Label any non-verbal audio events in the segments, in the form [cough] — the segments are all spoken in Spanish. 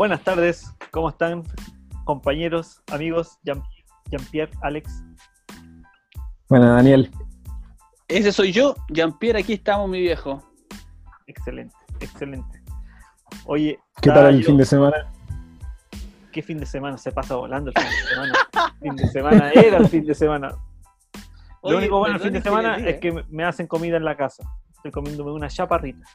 Buenas tardes, ¿cómo están compañeros, amigos, Jean- Jean-Pierre, Alex? Bueno, Daniel, Ese soy yo, Jean-Pierre, aquí estamos, mi viejo. Excelente, excelente. Oye, ¿qué tal el yo- fin de semana? ¿Qué fin de semana? Se pasa volando el fin de semana. [laughs] fin de semana era el fin de semana. Oye, Lo único bueno el fin de semana es que me- me hacen comida en la casa. Estoy comiéndome una chaparrita.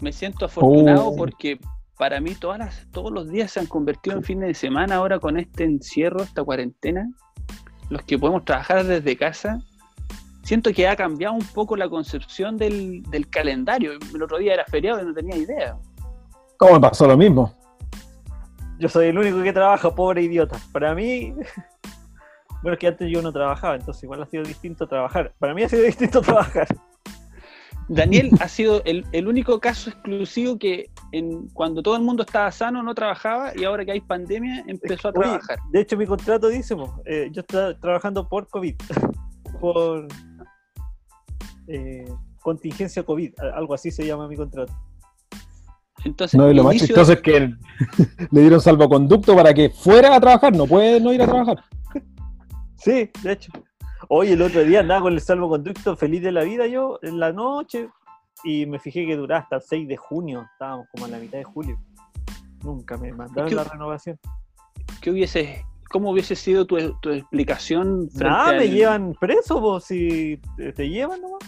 Me siento afortunado Oh. porque para mí todas las, todos los días se han convertido en fines de semana ahora con este encierro, esta cuarentena. Los que podemos trabajar desde casa. Siento que ha cambiado un poco la concepción del, del calendario. El otro día era feriado y no tenía idea. ¿Cómo me pasó lo mismo? Yo soy el único que trabaja, pobre idiota. Para mí, [laughs] bueno, es que antes yo no trabajaba, entonces igual ha sido distinto trabajar. Para mí ha sido [laughs] distinto trabajar. Daniel ha sido el, el único caso exclusivo que en, cuando todo el mundo estaba sano no trabajaba y ahora que hay pandemia empezó a Oye, trabajar. de hecho, mi contrato dice, eh, yo estoy trabajando por COVID, [laughs] por eh, contingencia COVID, algo así se llama mi contrato. Entonces, No, y lo más chistoso es que [laughs] le dieron salvoconducto para que fuera a trabajar, no puede no ir a trabajar. Sí, de hecho. Oye, el otro día andaba con el salvoconducto feliz de la vida yo en la noche y me fijé que duraba hasta el 6 de junio, estábamos como a la mitad de julio. Nunca me mandaron ¿Qué- la renovación. ¿qué hubiese, ¿Cómo hubiese sido tu, tu explicación Nada, me al- llevan preso, po, si te, te llevan nomás.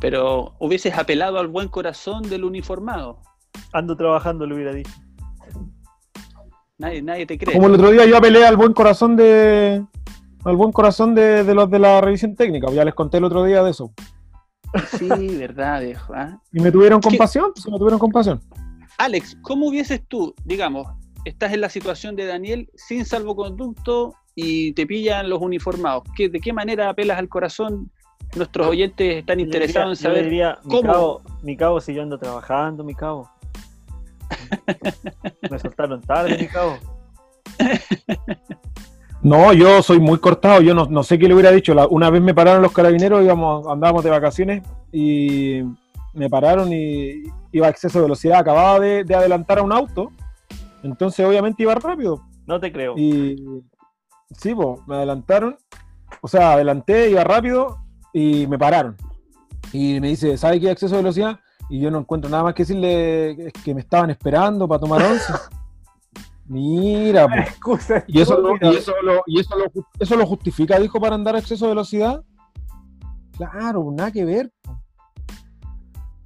Pero hubieses apelado al buen corazón del uniformado. Ando trabajando, le hubiera dicho. Nadie, nadie te cree. Como el otro día yo apelé al buen corazón de al buen corazón de, de los de la revisión técnica, ya les conté el otro día de eso. Sí, [laughs] verdad, viejo. ¿ah? Y me tuvieron ¿Qué? compasión, pues me tuvieron compasión. Alex, ¿cómo hubieses tú, digamos, estás en la situación de Daniel sin salvoconducto y te pillan los uniformados? ¿Qué, ¿De qué manera apelas al corazón? Nuestros oyentes están Yo interesados diría- en yo saber. diría, mi cómo. cabo, mi cabo, si yo ando trabajando, mi cabo. [laughs] Me soltaron tarde, mi cabo. [laughs] No, yo soy muy cortado, yo no, no sé qué le hubiera dicho. La- una vez me pararon los carabineros, íbamos, andábamos de vacaciones y me pararon y iba a exceso de velocidad, acababa de, de adelantar a un auto, entonces obviamente iba rápido. No te creo. Y sí, me adelantaron, o sea, adelanté, iba rápido y me pararon. Y me dice, ¿sabe qué exceso de velocidad? Y yo no encuentro nada más que decirle que me estaban esperando para tomar once. [laughs] Mira, [laughs] pues. Excusa ¿Y eso, lo, y eso, lo, y eso, lo, eso lo justifica, dijo, para andar a exceso de velocidad? Claro, nada que ver.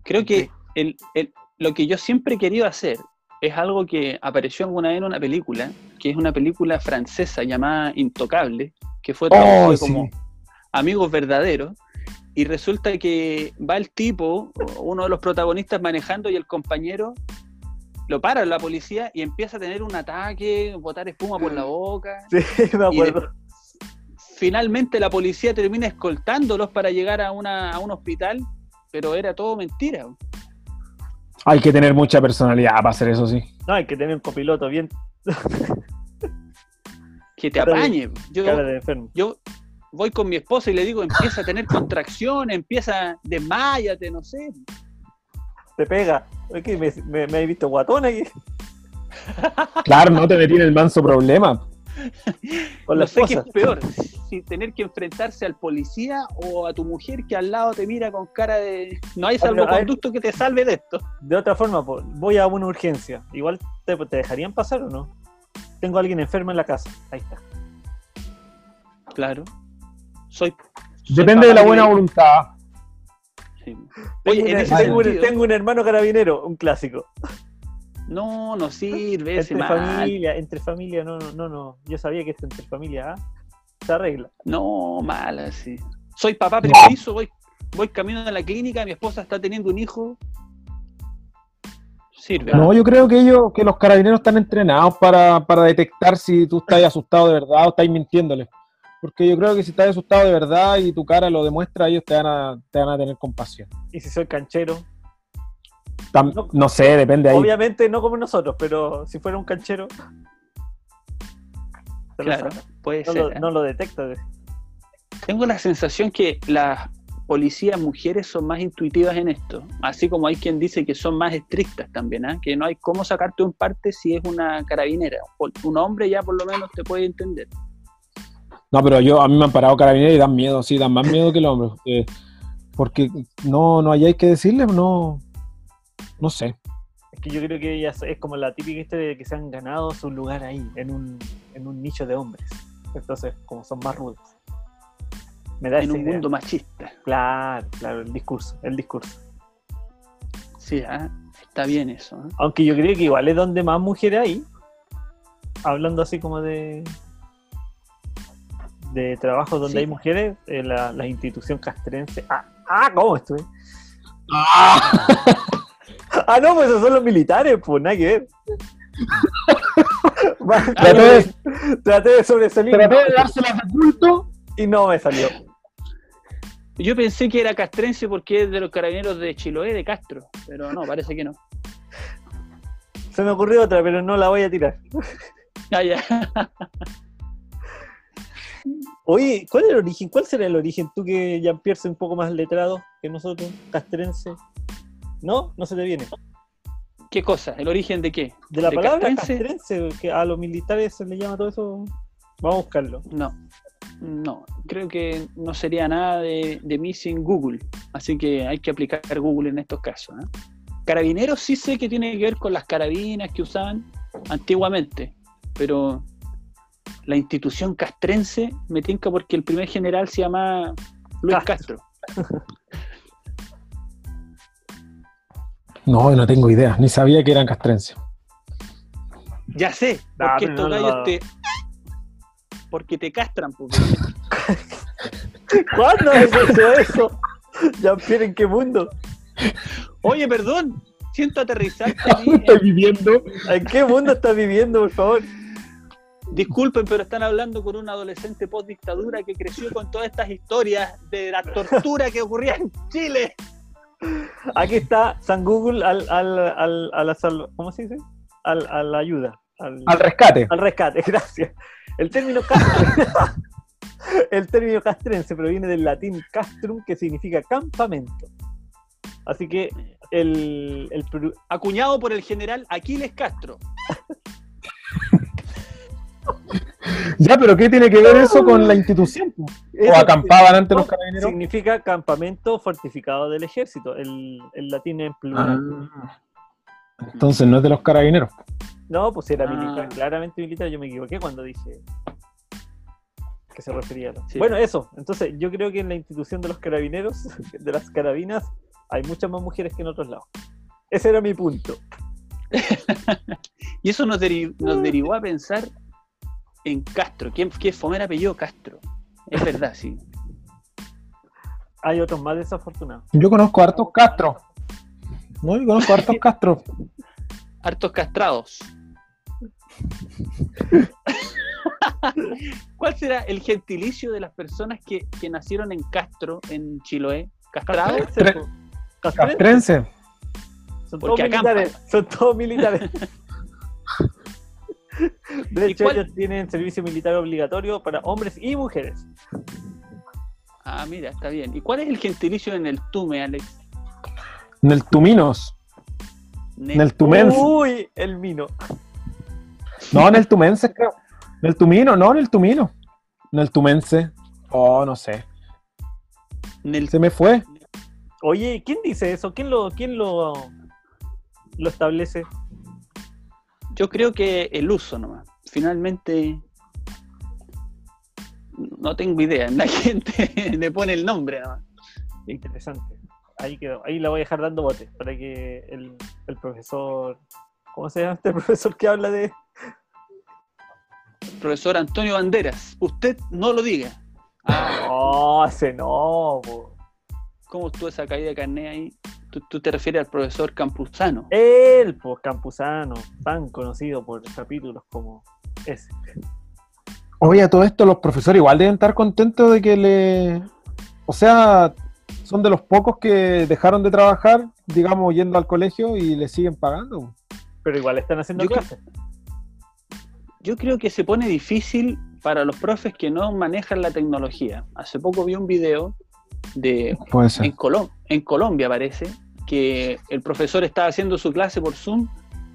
Creo que el- el- lo que yo siempre he querido hacer es algo que apareció alguna vez en una película, que es una película francesa llamada Intocable, que fue Oh, como sí. Amigos Verdaderos, y resulta que va el tipo, uno de los protagonistas manejando y el compañero lo para la policía y empieza a tener un ataque, botar espuma por la boca. [laughs] Sí, me de- acuerdo. finalmente la policía termina escoltándolos para llegar a, una, a un hospital, pero era todo mentira. Hay que tener mucha personalidad para hacer eso, sí. No, hay que tener un copiloto bien Que te Cara de- apañe. Yo, cara de enfermo. yo voy con mi esposa y le digo, empieza a tener contracción, empieza, desmayate, no sé. Te pega. Es que me, me, me he visto guatón aquí Claro, no te metí en el manso problema. con no sé qué es peor, si tener que enfrentarse al policía o a tu mujer que al lado te mira con cara de... No hay salvoconducto que te salve de esto. De otra forma, voy a una urgencia. Igual te, te dejarían pasar o no. Tengo a alguien enfermo en la casa. Ahí está. Claro. Soy... soy Depende de la buena y- voluntad. Sí. Tengo, Oye, en un- ese tengo un- sentido- tengo un hermano carabinero, un clásico. No, no sirve ese Entre mal. familia, entre familia, no, no, no, no. Yo sabía que esto entre familia ¿ah? se arregla. No, mala, sí. Soy papá primerizo, voy, voy camino a la clínica, mi esposa está teniendo un hijo. Sirve. No, yo creo que ellos, que los carabineros están entrenados para, para detectar si tú estás asustado de verdad o estás mintiéndole. Porque yo creo que si estás asustado de verdad y tu cara lo demuestra, ellos te van a, te van a tener compasión. Y si soy canchero, Tam- No. no sé, depende ahí. obviamente no como nosotros, pero si fuera un canchero, Claro, puede no, ser. lo, ¿eh? no lo detecta. Tengo la sensación que las policías mujeres son más intuitivas en esto, así como hay quien dice que son más estrictas también, ¿ah? que no hay cómo sacarte un parte si es una carabinera. Un hombre ya por lo menos te puede entender. No, pero yo a mí me han parado carabineros y dan miedo, sí, dan más miedo que el hombre. eh, porque no, no hay que decirle, no, no sé. Es que yo creo que ellas es como la típica historia de que se han ganado su lugar ahí, en un, en un nicho de hombres. Entonces, como son más rudos. Me da En un idea. mundo machista. Claro, claro, el discurso, el discurso. Sí, ¿ah? está bien eso. ¿ah? Aunque yo creo que igual es donde más mujeres hay. Hablando así como de de trabajos donde Sí. hay mujeres, eh, la, la institución castrense. Ah, ah, ¿cómo estoy? [laughs] Ah, no, pues esos son los militares, pues nada que ver. [laughs] Traté de- Traté de sobresalir Traté de dárselas de culto. y no me salió. Yo pensé que era castrense porque es de los carabineros de Chiloé, de Castro, pero no, parece que no. Se me ocurrió otra, pero no la voy a tirar. Ah, ya. [laughs] Oye, ¿cuál es el origen? ¿Cuál será el origen? Tú que ya pierdes un poco más letrado que nosotros, castrense. ¿No? No se te viene. ¿Qué cosa? ¿El origen de qué? De la ¿De palabra castrense? castrense, que a los militares se le llama todo eso. Vamos a buscarlo. No, no, creo que no sería nada de, de mí sin Google, así que hay que aplicar Google en estos casos. ¿eh? Carabineros sí sé que tiene que ver con las carabinas que usaban antiguamente, pero la institución castrense me tinca porque el primer general se llama Luis Castro. Castro. No, no tengo idea, ni sabía que eran castrenses. Ya sé, porque estos no gallos lo- te... Porque te castran, pues. [laughs] ¿Cuándo has hecho eso? Jean-Pierre, ¿en qué mundo? Oye, perdón, siento aterrizarte [laughs] a mí Estoy viviendo. ¿En qué mundo estás viviendo, por favor? Disculpen, pero están hablando con un adolescente post dictadura que creció con todas estas historias de la tortura que ocurría en Chile. Aquí está San Google al, al, al, a la ¿Cómo se dice? Al, a la ayuda. Al, Al rescate. al rescate, [laughs] gracias. El término castrense, el término castrense proviene del latín castrum, que significa campamento. Así que el, el Acuñado por el general Aquiles Castro. Ya, pero ¿qué tiene que ver eso con la [laughs] institución? ¿O acampaban ante los carabineros? significa campamento fortificado del ejército. El, el latín en plural. Ah. Entonces no es de los carabineros. No, pues era Ah. militar, claramente militar. Yo me equivoqué cuando dije que se refería a Sí. Bueno, eso. Entonces, yo creo que en la institución de los carabineros, [laughs] de las carabinas, hay muchas más mujeres que en otros lados. Ese era mi punto. [laughs] Y eso nos, deri- nos derivó a pensar en Castro. ¿Quién, qué fomera apellido Castro? Es verdad, sí. Hay otros más desafortunados. Yo conozco a hartos Castro. No, yo conozco a hartos Castro. [laughs] Hartos castrados. [laughs] ¿Cuál será el gentilicio de las personas que, que nacieron en Castro, en Chiloé? ¿Castrados? Castrense. Castrense. Castrense. Son todos militares. Son todos militares. [laughs] [laughs] De ¿Y hecho, cuál- ellos tienen servicio militar obligatorio para hombres y mujeres. Ah, mira, está bien. ¿Y cuál es el gentilicio en el Tume, Alex? Neltuminos. Ne- Neltumense. Uy, el mino. No, Neltumense, creo. Neltumino, no, Neltumino. Neltumense. Oh, no sé. Nel- Se me fue. Oye, ¿quién dice eso? ¿Quién lo, quién lo, lo establece? Yo creo que el uso nomás. Finalmente, no tengo idea. [laughs] La gente le pone el nombre nomás. Interesante. Ahí quedó. Ahí la voy a dejar dando botes para que el, el profesor. ¿Cómo se llama este [laughs] profesor que habla de.? Profesor Antonio Banderas, usted no lo diga. Ah, No, ese no, po. ¿Cómo estuvo esa caída de carné ahí? ¿Tú, tú te refieres al profesor Campuzano? Él, pues, Campuzano, tan conocido por capítulos como ese. Oye, a todo esto los profesores igual deben estar contentos de que le... O sea, son de los pocos que dejaron de trabajar, digamos, yendo al colegio y le siguen pagando. Pero igual están haciendo Yo creo- clases. Yo creo que se pone difícil para los profes que no manejan la tecnología. Hace poco vi un video de Puede en. Colom- en Colombia parece, que el profesor estaba haciendo su clase por Zoom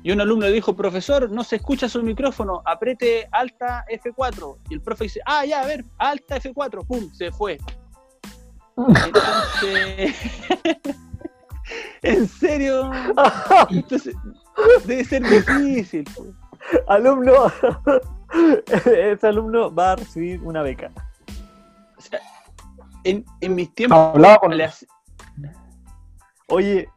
y un alumno le dijo, profesor, no se escucha su micrófono, apriete alta F4. Y el profe dice, ah, ya, a ver, alta F4, pum, se fue. Entonces, [laughs] en serio, entonces, debe ser difícil. pues. alumno, [laughs] ese alumno va a recibir una beca. O sea, en, en mis tiempos, Hablaba con- le hace- Oye,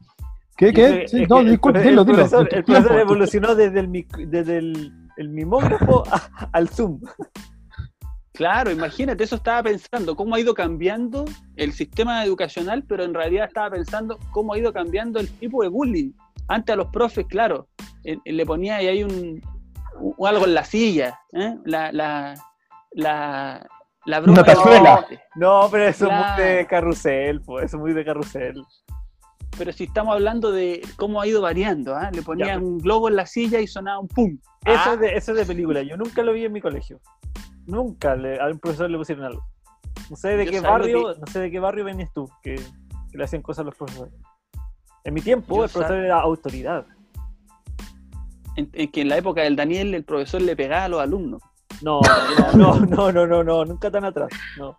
¿Qué? es ¿Qué? Sí, no, disculpe, dilo, el dilo. profesor, el profesor tiempo. evolucionó desde el, mic- desde el, el mimógrafo a- al Zoom. Claro, imagínate, eso estaba pensando, cómo ha ido cambiando el sistema educacional, pero en realidad estaba pensando cómo ha ido cambiando el tipo de bullying. Antes a los profes, claro, eh, le ponía ahí hay un, un- algo en la silla, ¿eh? la, la, la, la broma Una tachuela. No, pero eso es muy de carrusel, pues, eso es muy de carrusel. Pero si estamos hablando de cómo ha ido variando, ¿ah? le ponían Ya, pero- un globo en la silla y sonaba un pum. Eso, Ah, es de, eso es de película, yo nunca lo vi en mi colegio. Nunca le- a un profesor le pusieron algo. No sé de Yo qué barrio, no sé de qué barrio venías tú, que, que le hacían cosas a los profesores. En mi tiempo, Yo el profesor sab- era autoridad. en, en que en la época del Daniel el profesor le pegaba a los alumnos. No, no, no, no, no, no, nunca tan atrás. No.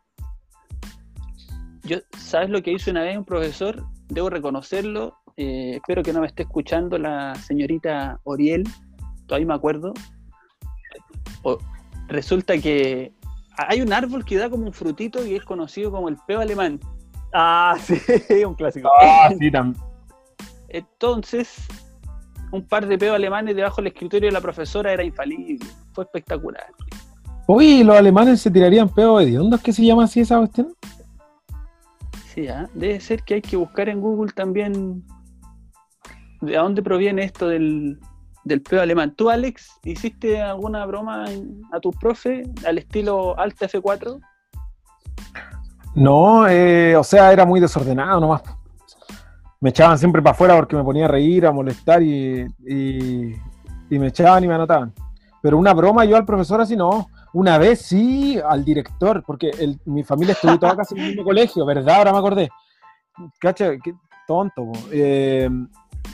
Yo, ¿Sabes lo que hizo una vez un profesor? Debo reconocerlo. eh, espero que no me esté escuchando la señorita Oriel. Todavía me acuerdo. O- resulta que hay un árbol que da como un frutito y es conocido como el peo alemán. Ah, [laughs] sí, un clásico. Ah, [laughs] sí, también. Entonces, un par de peos alemanes debajo del escritorio de la profesora era infalible. Fue espectacular. Uy, los alemanes se tirarían peos hediondos, ¿qué se llama así esa cuestión? ¿Ah? debe ser que hay que buscar en Google también de dónde proviene esto del, del peo alemán. ¿Tú, Alex, hiciste alguna broma a tu profe al estilo Alta F4? No, eh, o sea, era muy desordenado nomás. Me echaban siempre para afuera porque me ponía a reír, a molestar y, y, y me echaban y me anotaban. Pero una broma yo al profesor así no. Una vez sí al director, porque el- mi familia estudió toda casi en el mismo [laughs] colegio, ¿verdad? Ahora me acordé. Cacha, qué tonto. Eh,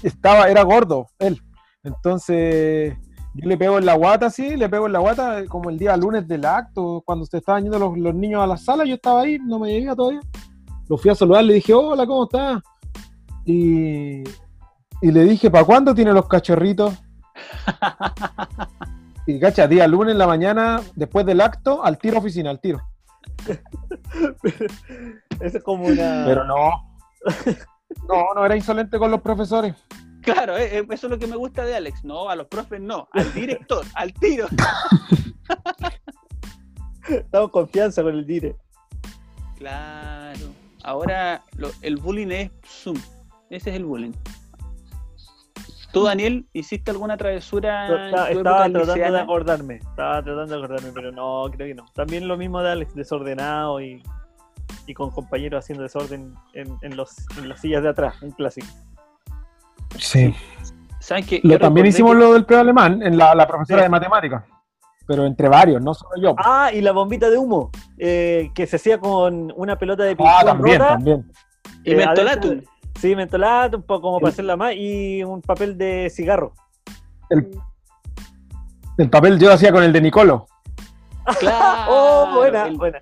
estaba, era gordo él. Entonces yo le pego en la guata así, le pego en la guata como el día lunes del acto, cuando se estaban yendo los, los niños a la sala, yo estaba ahí, no me llegaba todavía. Lo fui a saludar, le dije, hola, ¿cómo estás? Y, y le dije, ¿para cuándo tiene los cachorritos? [laughs] Y cacha, día lunes en la mañana, después del acto, al tiro oficina, al tiro. [laughs] Eso es como una. Pero no. No, no era insolente con los profesores. Claro, eh, eh, eso es lo que me gusta de Alex. No, a los profes no, al director, [laughs] al tiro. Estamos en confianza con el dire. Claro. Ahora lo- el bullying es Zoom. Ese es el bullying. ¿Tú, Daniel, hiciste alguna travesura en Estaba, tu estaba época tratando de acordarme. Estaba tratando de acordarme, pero no, creo que no. También lo mismo de Alex, desordenado y, y con compañeros haciendo desorden en, en los, en las sillas de atrás, un clásico. Sí. ¿Saben qué? Lo- también hicimos que- lo del peo alemán en la, la profesora Sí. de matemáticas. Pero entre varios, no solo yo. Ah, y la bombita de humo, eh, que se hacía con una pelota de ping-pong Ah, también, rota. también. Y eh, mentolatum. Sí, mentolato, un poco como para hacerla más, y un papel de cigarro. El, el papel yo lo hacía con el de Nicolo. [laughs] Claro. oh, buena, el, buena.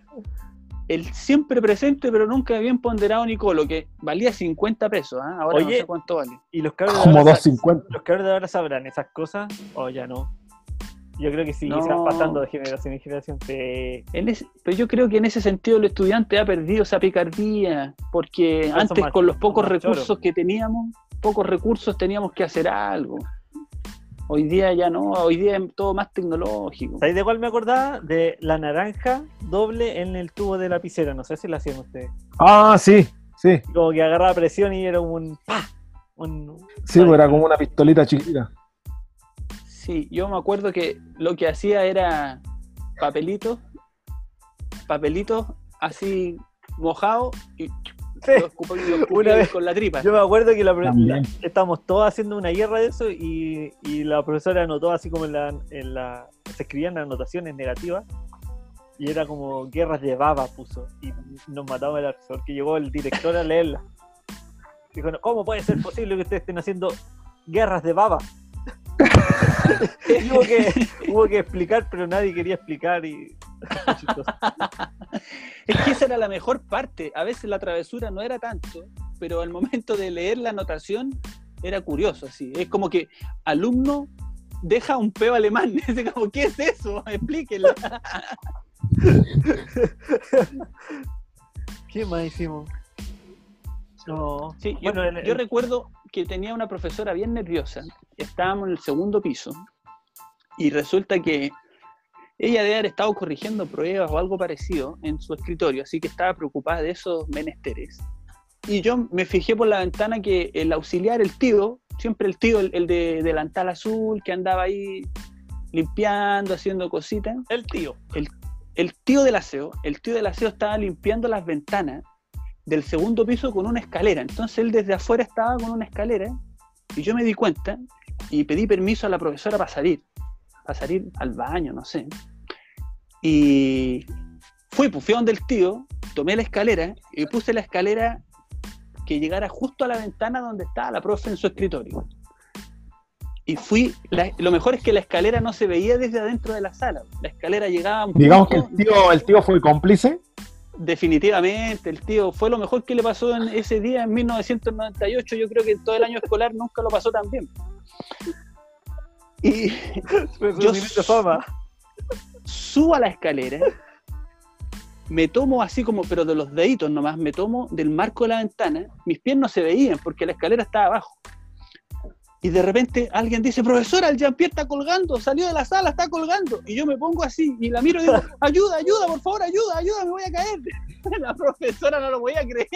el siempre presente, pero nunca bien ponderado Nicolo, que valía 50 pesos. ¿ah? Ahora no Oye, sé cuánto vale. Y los cabros de Como ahora sa- 2.50. los cabros de ahora sabrán esas cosas, o ya no. Yo creo que sí, No. se van pasando de generación en generación. Sí. En ese- pero yo creo que en ese sentido el estudiante ha perdido esa picardía, porque antes más- con los pocos recursos que teníamos, pocos recursos teníamos que hacer algo. Hoy día ya no, hoy día es todo más tecnológico. ¿Sabéis de cuál me acordaba? De la naranja doble en el tubo de lapicera. No sé si la hacían ustedes. Ah, sí, sí. Como que agarraba presión y era un. ¡pa! Un, Sí, pues era como una pistolita chiquita. Sí, yo me acuerdo que lo que hacía era papelitos, papelitos así mojados y Sí. [laughs] Una vez- con la tripa. Yo me acuerdo que la, la- estábamos todos haciendo una guerra de eso y, y la profesora anotó así como en la, en la. Se escribían anotaciones negativas. Y era como guerras de baba, puso. Y nos mataba el asesor, que llegó el director a leerla. Dijo, "No, ¿cómo puede ser posible que ustedes estén haciendo guerras de baba? Y [laughs] hubo, que, hubo que explicar, pero nadie quería explicar y... Es que esa era la mejor parte. A veces la travesura no era tanto, pero al momento de leer la anotación era curioso. Así. Es como que alumno deja un peo alemán. [laughs] Es como, ¿qué es eso? Explíquenlo. ¿Qué más hicimos? No. Sí, yo, Bueno, el- yo recuerdo que tenía una profesora bien nerviosa. Estábamos en el segundo piso y resulta que ella debe haber estado corrigiendo pruebas o algo parecido en su escritorio, así que estaba preocupada de esos menesteres. Y yo me fijé por la ventana que el auxiliar, el tío, siempre el tío, el, el de delantal azul, que andaba ahí limpiando, haciendo cositas, El tío. el tío del aseo, el tío del aseo estaba limpiando las ventanas del segundo piso con una escalera. Entonces él desde afuera estaba con una escalera y yo me di cuenta y pedí permiso a la profesora para salir, para salir al baño, no sé. Y fui, pues fui donde el tío, tomé la escalera y puse la escalera que llegara justo a la ventana donde estaba la profe en su escritorio. Y fui, la- lo mejor es que la escalera no se veía desde adentro de la sala. La escalera llegaba un Digamos que el tío, el tío fue cómplice. Definitivamente, el tío fue lo mejor que le pasó en ese día en 1998. Yo creo que todo el año escolar nunca lo pasó tan bien. Y [laughs] Yo fama. subo a la escalera, me tomo así como, pero de los deditos nomás, me tomo del marco de la ventana. Mis pies no se veían porque la escalera estaba abajo. Y de repente alguien dice, profesora, el Jean-Pierre está colgando, salió de la sala, está colgando. Y yo me pongo así y la miro y digo, ayuda, ayuda, por favor, ayuda, ayuda, me voy a caer. [laughs] La profesora no lo voy a creer.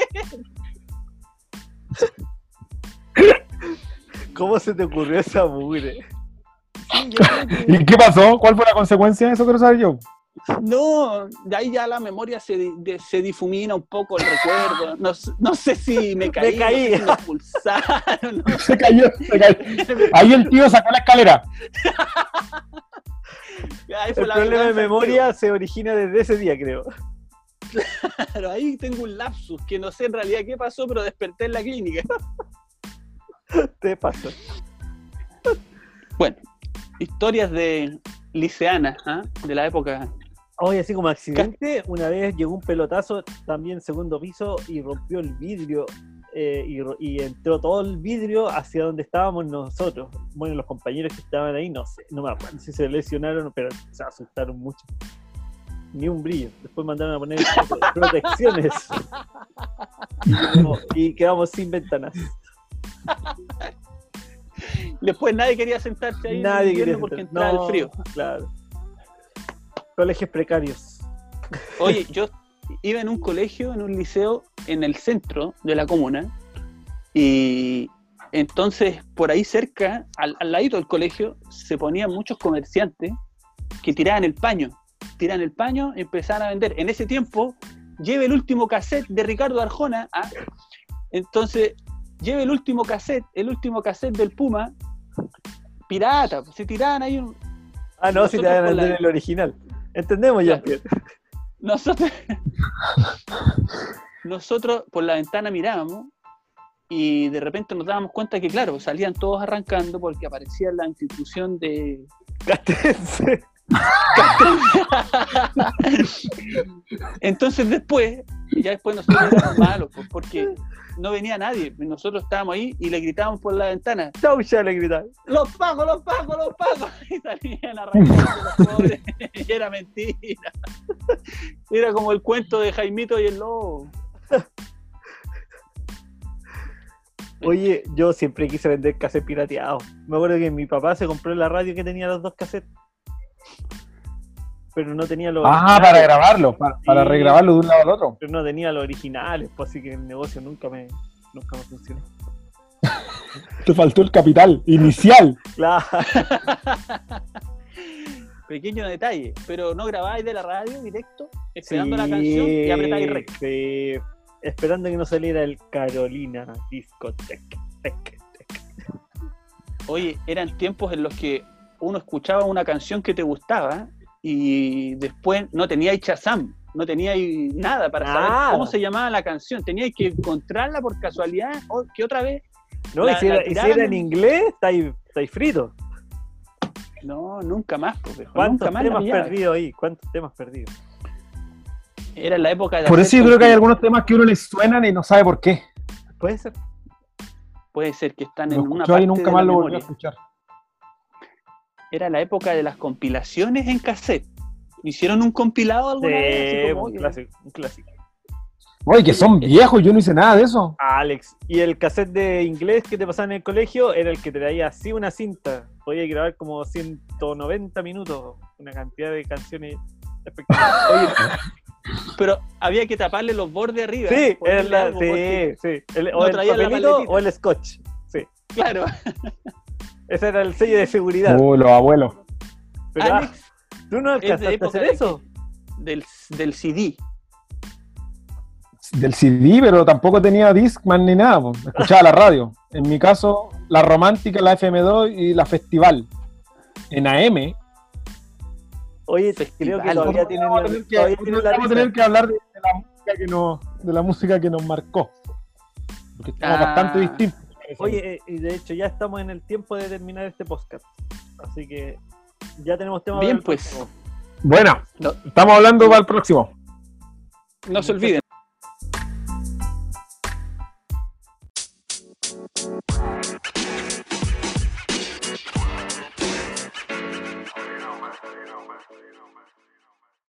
¿Cómo se te ocurrió esa mugre? Sí, ¿Y qué pasó? ¿Cuál fue la consecuencia de eso? Quiero saber yo. No, de ahí ya la memoria se, de- se difumina un poco el recuerdo. No, no sé si [laughs] me caí, caí. no sé si me expulsaron. no Se cayó, se cayó. Ahí el tío sacó la escalera. Ahí fue El la problema de memoria se origina desde ese día, creo. Pero ahí tengo un lapsus que no sé en realidad qué pasó, pero desperté en la clínica. Te pasó. Bueno, historias de liceanas, ¿ah? de la época. Oye, así como accidente, una vez llegó un pelotazo también segundo piso y rompió el vidrio eh, y, entró todo el vidrio hacia donde estábamos nosotros. Bueno, los compañeros que estaban ahí, no sé, no me acuerdo si se lesionaron, pero se asustaron mucho. Ni un brillo. Después mandaron a poner prote- [laughs] protecciones. Y, quedamos- sin ventanas. Después nadie quería sentarse ahí en el Nadie invierno quería porque sentar- entraba no, el frío. Claro. Colegios precarios. Oye, yo iba en un colegio, en un liceo en el centro de la comuna y entonces por ahí cerca, al, al ladito del colegio, se ponían muchos comerciantes que tiraban el paño, tiraban el paño y empezaban a vender. En ese tiempo, lleve el último cassette de Ricardo Arjona, ¿ah? entonces lleve el último cassette, el último cassette del Puma, pirata, se tiraban ahí un, Ah, no, si te van a con la- vender el original. Entendemos ya. Pierre. Nosotros, [laughs] nosotros por la ventana mirábamos y de repente nos dábamos cuenta que, claro, salían todos arrancando porque aparecía la institución de... Castense. [laughs] Entonces después, ya después nosotros éramos malos, pues, porque no venía nadie. Nosotros estábamos ahí y le gritábamos por la ventana, Chau, ya le gritaron. los pagos, los pagos, los pagos. [laughs] Y salían arrancando los pobres. [laughs] Y era mentira. Era como el cuento de Jaimito y el lobo. Oye, yo siempre quise vender cassette pirateado. Me acuerdo que mi papá se compró la radio que tenía los dos cassettes. Pero no tenía los Ah, originales, para grabarlo, para, para Sí. regrabarlo de un lado al otro. Pero no tenía los originales, pues así que el negocio nunca me, nunca me funcionó. [laughs] Te faltó el capital inicial. [laughs] Claro. [laughs] Pequeño detalle, pero no grabáis de la radio directo, esperando la canción y apretáis rec. sí. Esperando que no saliera el Carolina tec. Oye, eran tiempos en los que uno escuchaba una canción que te gustaba y después no teníais Shazam, no teníais nada para saber cómo se llamaba la canción. Teníais que encontrarla por casualidad, o que otra vez. No, La- y si era, y si era en inglés, estáis estáis fritos. No, nunca más, viejo, ¿Cuántos nunca más la temas perdidos ahí? ¿Cuántos temas perdidos? Era la época de Por eso yo creo que hay algunos temas que a uno le suenan y no sabe por qué. Puede ser. Puede ser que están Lo en una parte y nunca de más la lo volví a escuchar. Era la época de las compilaciones en cassette. ¿Hicieron un compilado alguna vez? Así Sí, como, un clásico, un clásico. Oye, que son viejos, yo no hice nada de eso. Alex, y el cassette de inglés que te pasaban en el colegio era el que te traía así una cinta. Podía grabar como 190 minutos, una cantidad de canciones espectaculares. [laughs] Oye, pero había que taparle los bordes arriba. Sí, la- sí. El- no o el papelito o el scotch. Sí, Claro. [laughs] ese era el sello de seguridad. Oh, los abuelos. Pero, Alex, ah, ¿Tú no alcanzaste a hacer eso? del, del CD. Del CD, pero tampoco tenía Discman ni nada. po. Escuchaba la radio. En mi caso, la romántica, la FM2 y la festival. En AM. Oye, Festival. creo que todavía tienen vamos a la, tener que, vamos a tener que hablar de, de la música que nos, de la música que nos marcó. Porque estamos Ah. bastante distintos. Oye, eh, y de hecho ya estamos en el tiempo de terminar este podcast. Así que ya tenemos tema Bien, para el pues. próximo. Bueno, No. estamos hablando para el próximo. No se olviden.